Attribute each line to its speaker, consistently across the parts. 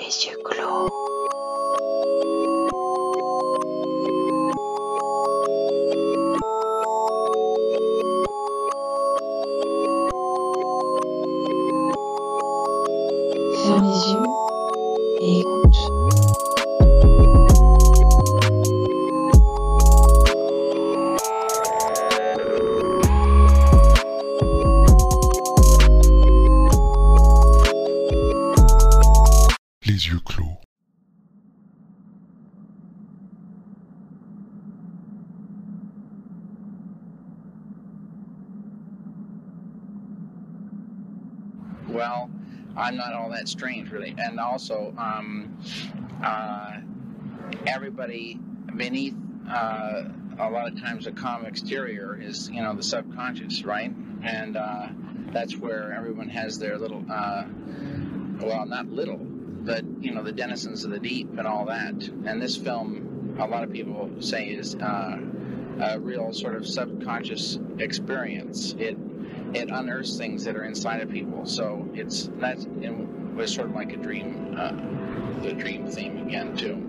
Speaker 1: Les yeux clos.
Speaker 2: And also, um, uh, everybody beneath uh, a lot of times a calm exterior is, you know, the subconscious, right? And uh, that's where everyone has their little, uh, well, not little, but, you know, the denizens of the deep and all that. And this film, a lot of people say, is uh, a real sort of subconscious experience. It it unearths things that are inside of people. So it's that's it was sort of like a dream, uh, the dream theme again too.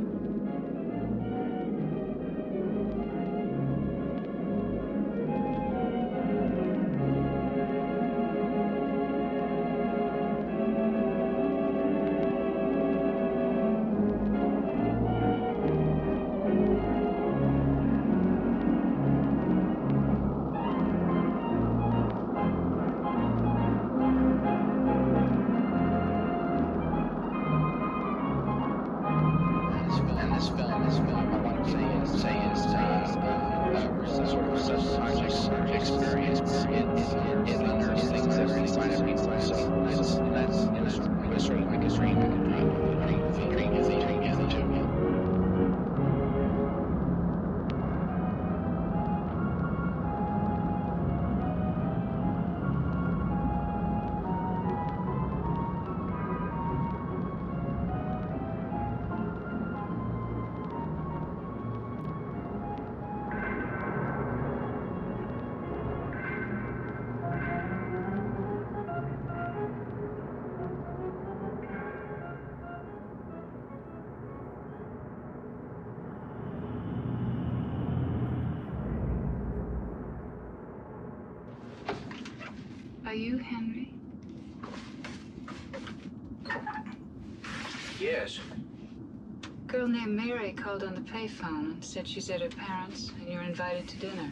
Speaker 3: Called on the payphone and said she's at her parents' and you're invited to dinner.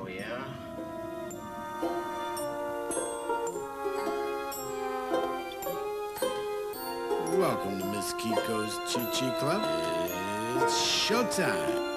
Speaker 2: Oh yeah.
Speaker 4: Welcome to Miss Kiko's Chi Chi Club. It's showtime.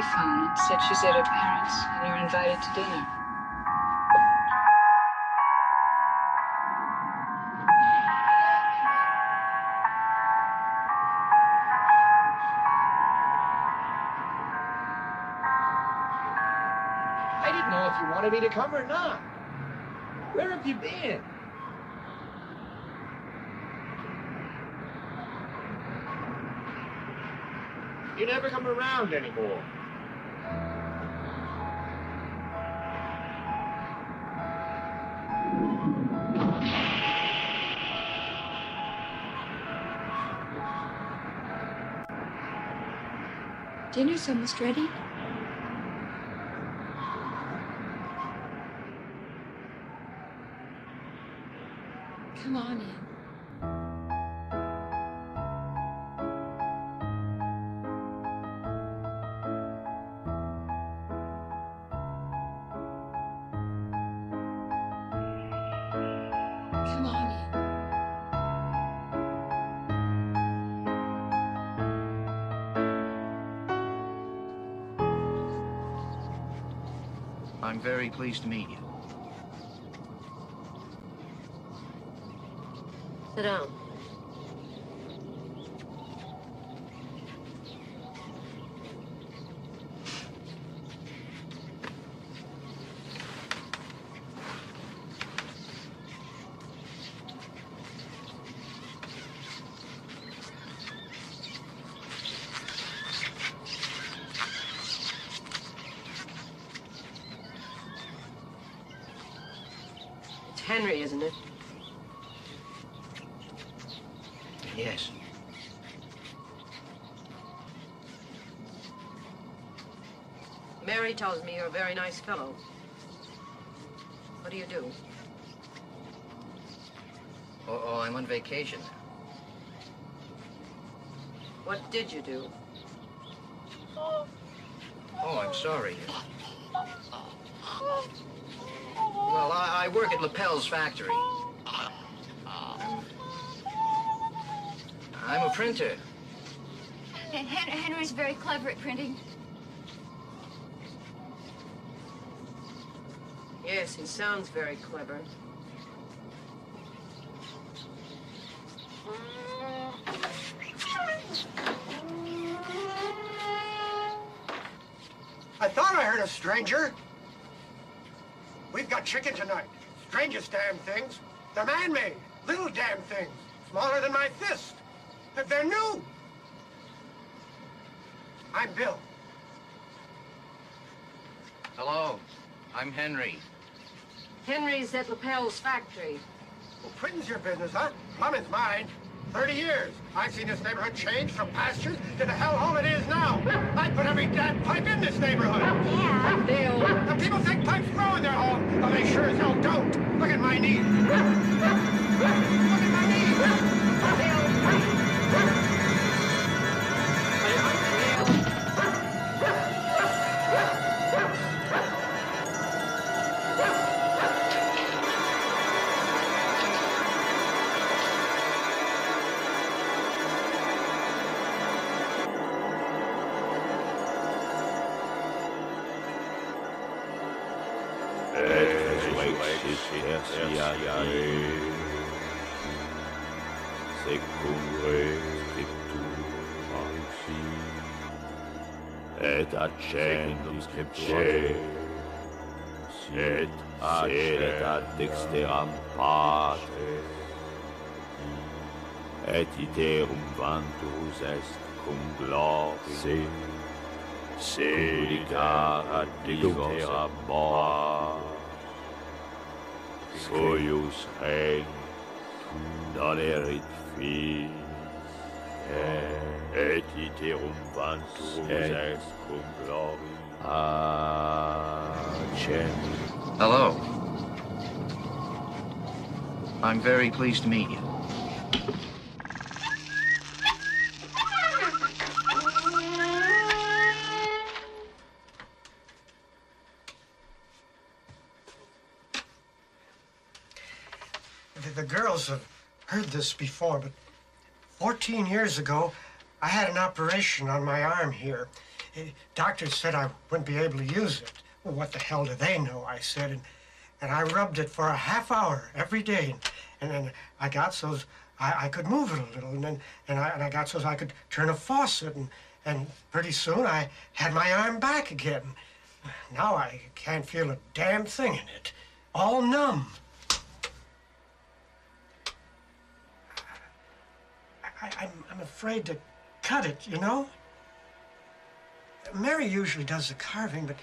Speaker 3: Payphone and said she's at her parents' and you're invited to dinner.
Speaker 5: I didn't know if you wanted me to come or not. Where have you been? You never come around anymore.
Speaker 6: Dinner's almost ready.
Speaker 2: I'm very pleased to meet you.
Speaker 6: Sit down. It's Henry, isn't it?
Speaker 2: Yes.
Speaker 6: Mary tells me you're a very nice fellow. What do you do?
Speaker 2: Oh, oh I'm on vacation.
Speaker 6: What did you do?
Speaker 2: Oh, I'm sorry. Well, I, I work at LaPelle's factory. I'm a printer.
Speaker 7: Hen- Hen- Henry's very clever at printing.
Speaker 6: Yes, he sounds very clever.
Speaker 8: I thought I heard a stranger. We've got chicken tonight. Strangest damn things. They're man-made. Little damn things. Smaller than my fist. But they're new. I'm Bill.
Speaker 2: Hello. I'm Henry.
Speaker 6: Henry's at LaPelle's factory.
Speaker 8: Well, printing's your business, huh? Plumbing's mine. Thirty years. I've seen this neighborhood change from pastures to the hellhole it is now. I put every damn pipe in this neighborhood.
Speaker 7: Yeah.
Speaker 6: Bill,
Speaker 8: And people think pipes grow in their home. Well, they sure as hell don't. accendus cepce,
Speaker 9: et aceret ad dexteram pace, et iterum vantus est cum globi, se, se, publicar ad litera moa, soius rem, dolerit fii, et iterum vantus est cum gloria accendis ah,
Speaker 2: Hello. I'm very pleased to meet you.
Speaker 8: The, the girls have heard this before, but 14 years ago, I had an operation on my arm here. uh, doctors said I wouldn't be able to use it. Well, what the hell do they know? I said, and, and I rubbed it for a half hour every day, and, and then I got so I, I could move it a little, and then and I, and I got so I could turn a faucet, and, and pretty soon I had my arm back again. Now I can't feel a damn thing in it. All numb. I, I'm, I'm afraid to cut it, you know? Mary usually does the carving, but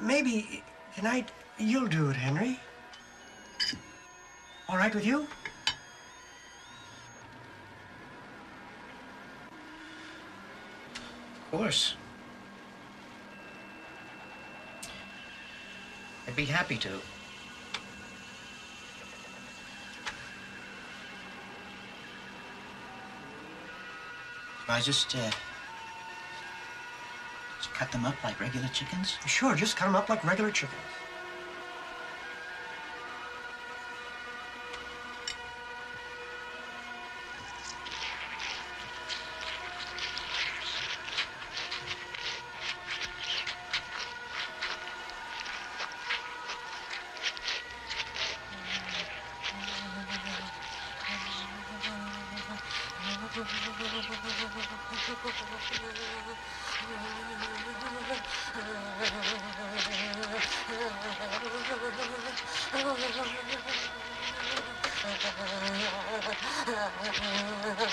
Speaker 8: maybe tonight you'll do it, Henry. All right with you?
Speaker 10: Of course. I'd be happy to. I just, uh, just cut them up like regular chickens?
Speaker 8: Sure, just cut them up like regular chickens.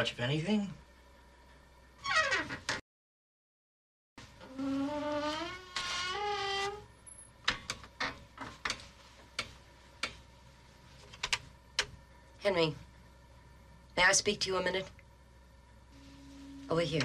Speaker 10: much of anything.
Speaker 6: Henry, may I speak to you a minute? Over here.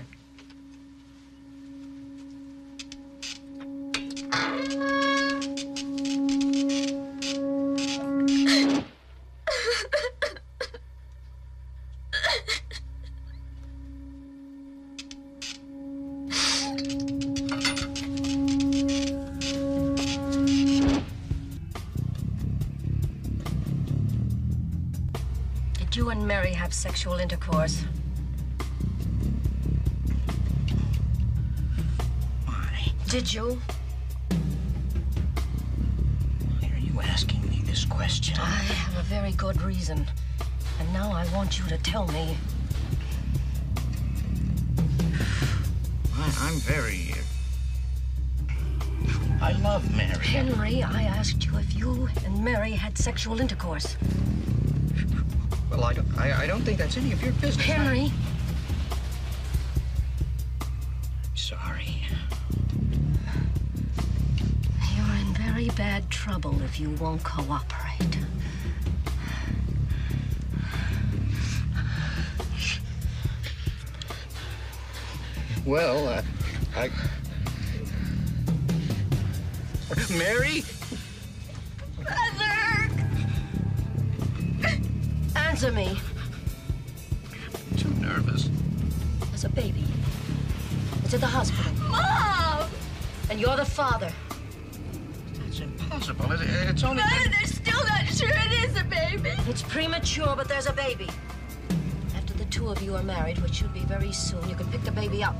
Speaker 6: You and Mary have sexual intercourse?
Speaker 10: Why?
Speaker 6: Did you?
Speaker 10: Why are you asking me this question?
Speaker 6: I have a very good reason. And now I want you to tell me.
Speaker 10: I, I'm very. I love Mary.
Speaker 6: Henry, I asked you if you and Mary had sexual intercourse.
Speaker 10: Well, I don't, I, I don't think that's any of your business.
Speaker 6: Henry!
Speaker 10: I'm sorry.
Speaker 6: You're in very bad trouble if you won't cooperate.
Speaker 10: Well, uh, I. Mary?
Speaker 6: Answer me.
Speaker 10: Too nervous.
Speaker 6: There's a baby. It's at the hospital.
Speaker 7: Mom!
Speaker 6: And you're the father.
Speaker 10: It's impossible. It, it's only.
Speaker 7: Mother, they're still not sure it is a baby.
Speaker 6: It's premature, but there's a baby. After the two of you are married, which should be very soon, you can pick the baby up.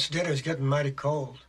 Speaker 8: This dinner's getting mighty cold.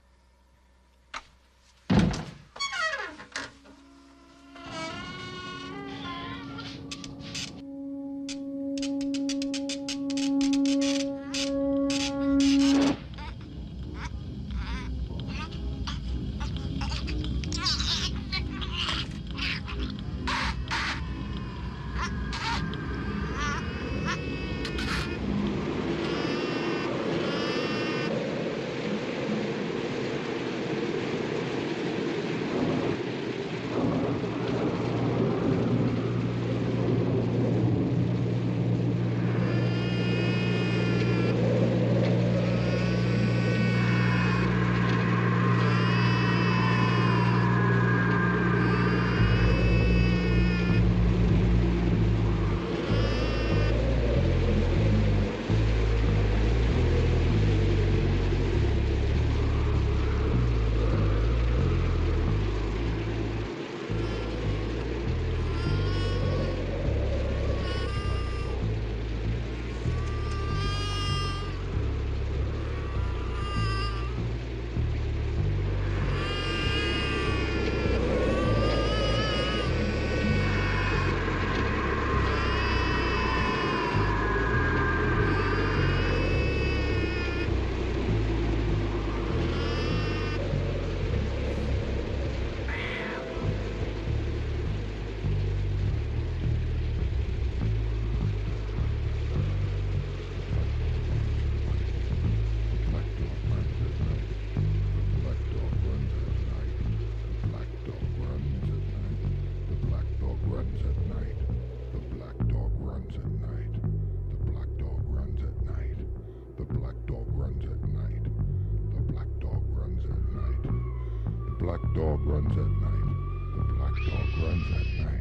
Speaker 11: black dog runs at night. The black dog runs at night. The black dog runs at night. The black dog runs at night.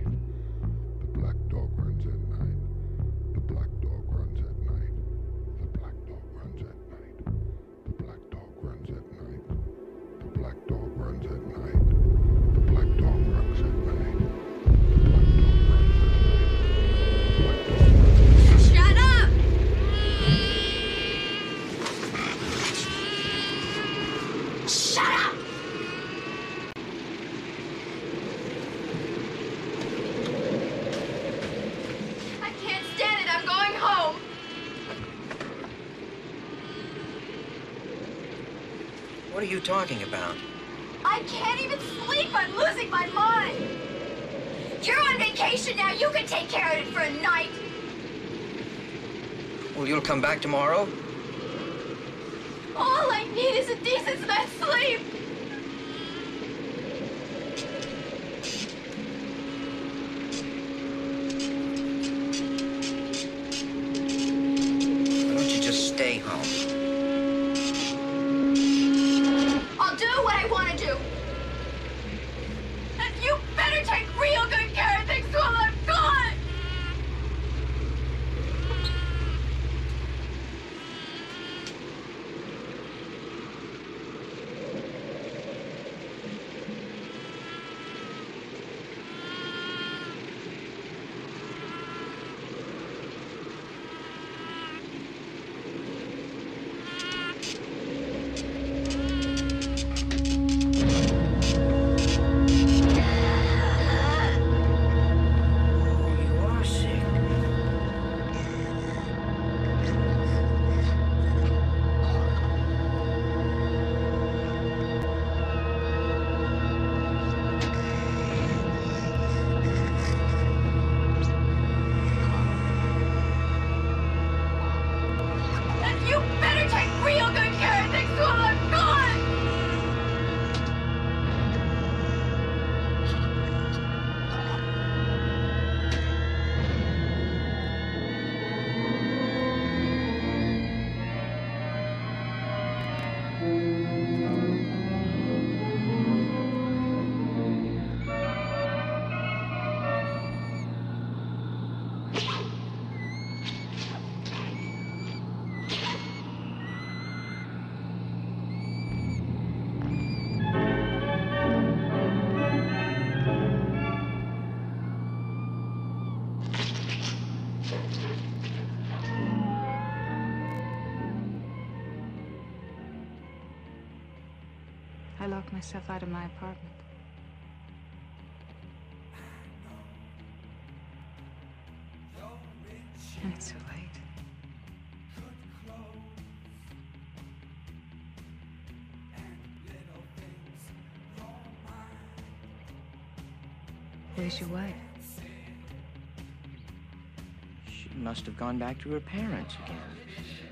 Speaker 10: talking about?
Speaker 7: I can't even sleep. I'm losing my mind. You're on vacation now. You can take care of it for a night.
Speaker 10: Well, you'll come back tomorrow?
Speaker 7: All I need is a decent night's
Speaker 3: talk myself out of my apartment. And it's too late. Where's your wife?
Speaker 10: She must have gone back to her parents again.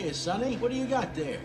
Speaker 12: Hiya, Sonny. What do you got there?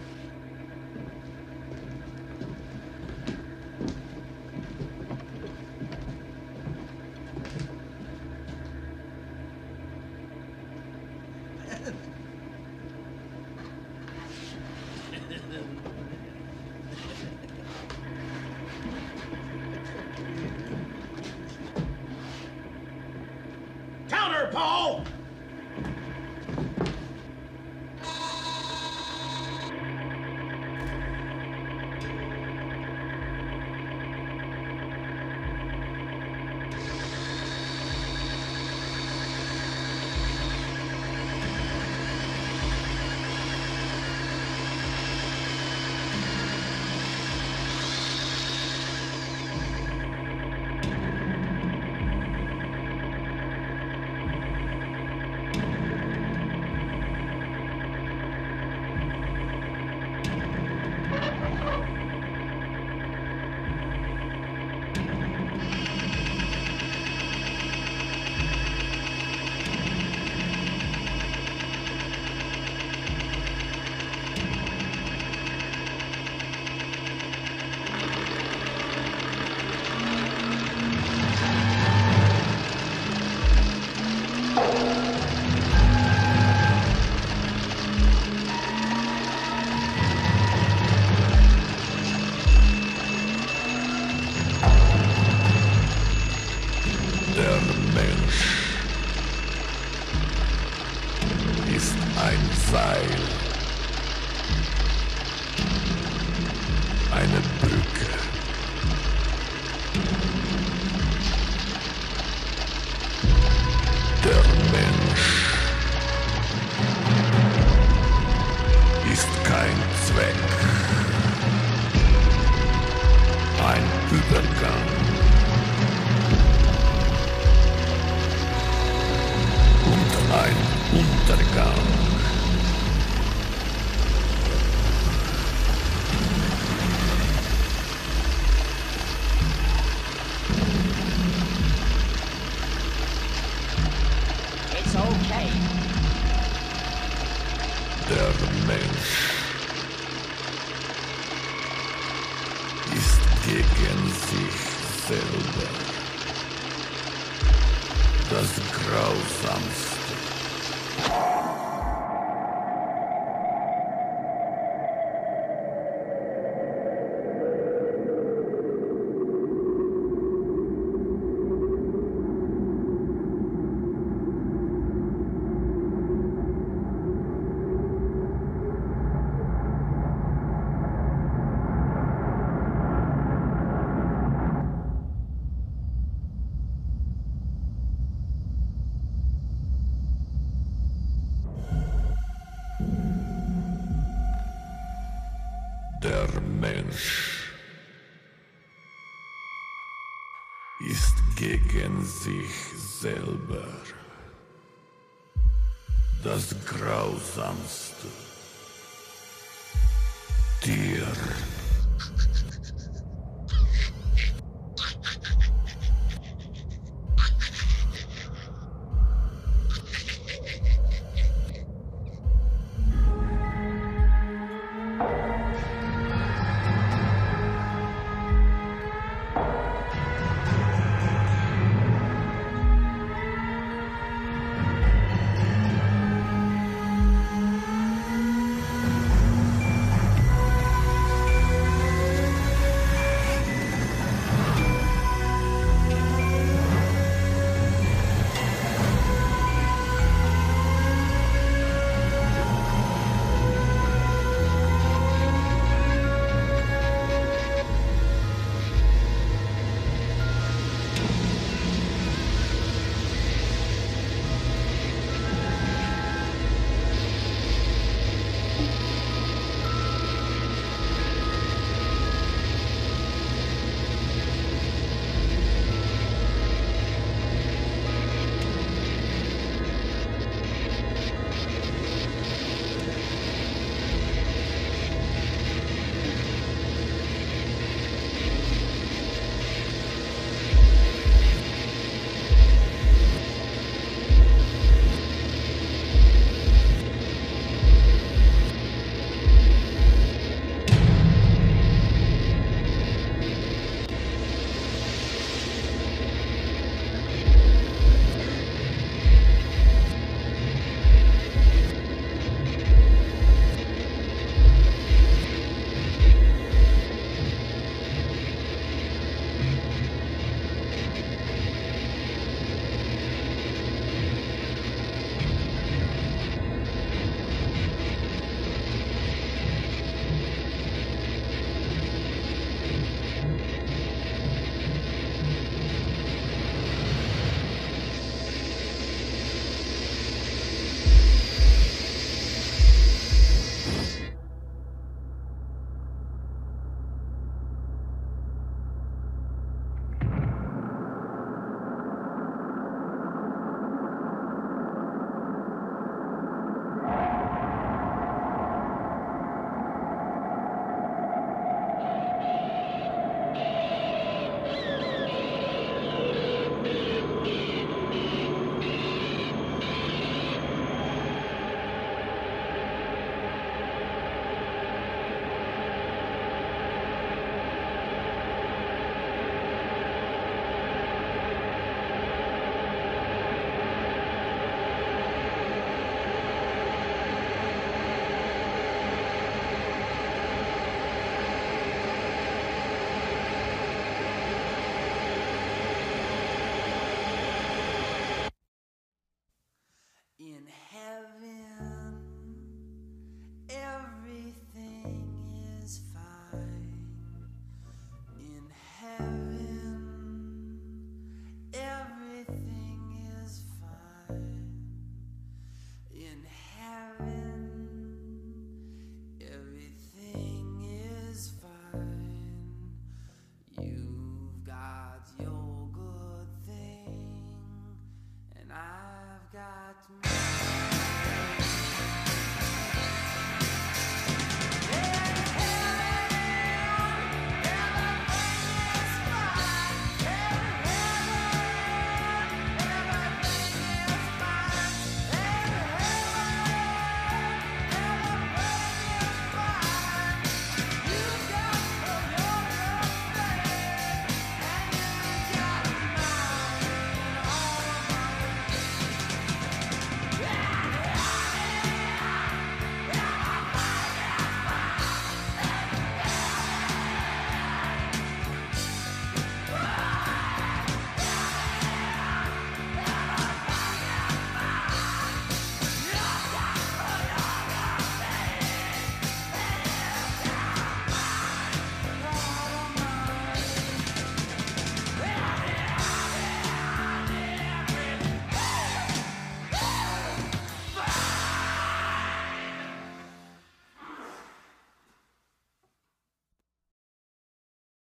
Speaker 13: Mensch ist gegen sich selber das grausamste Tier.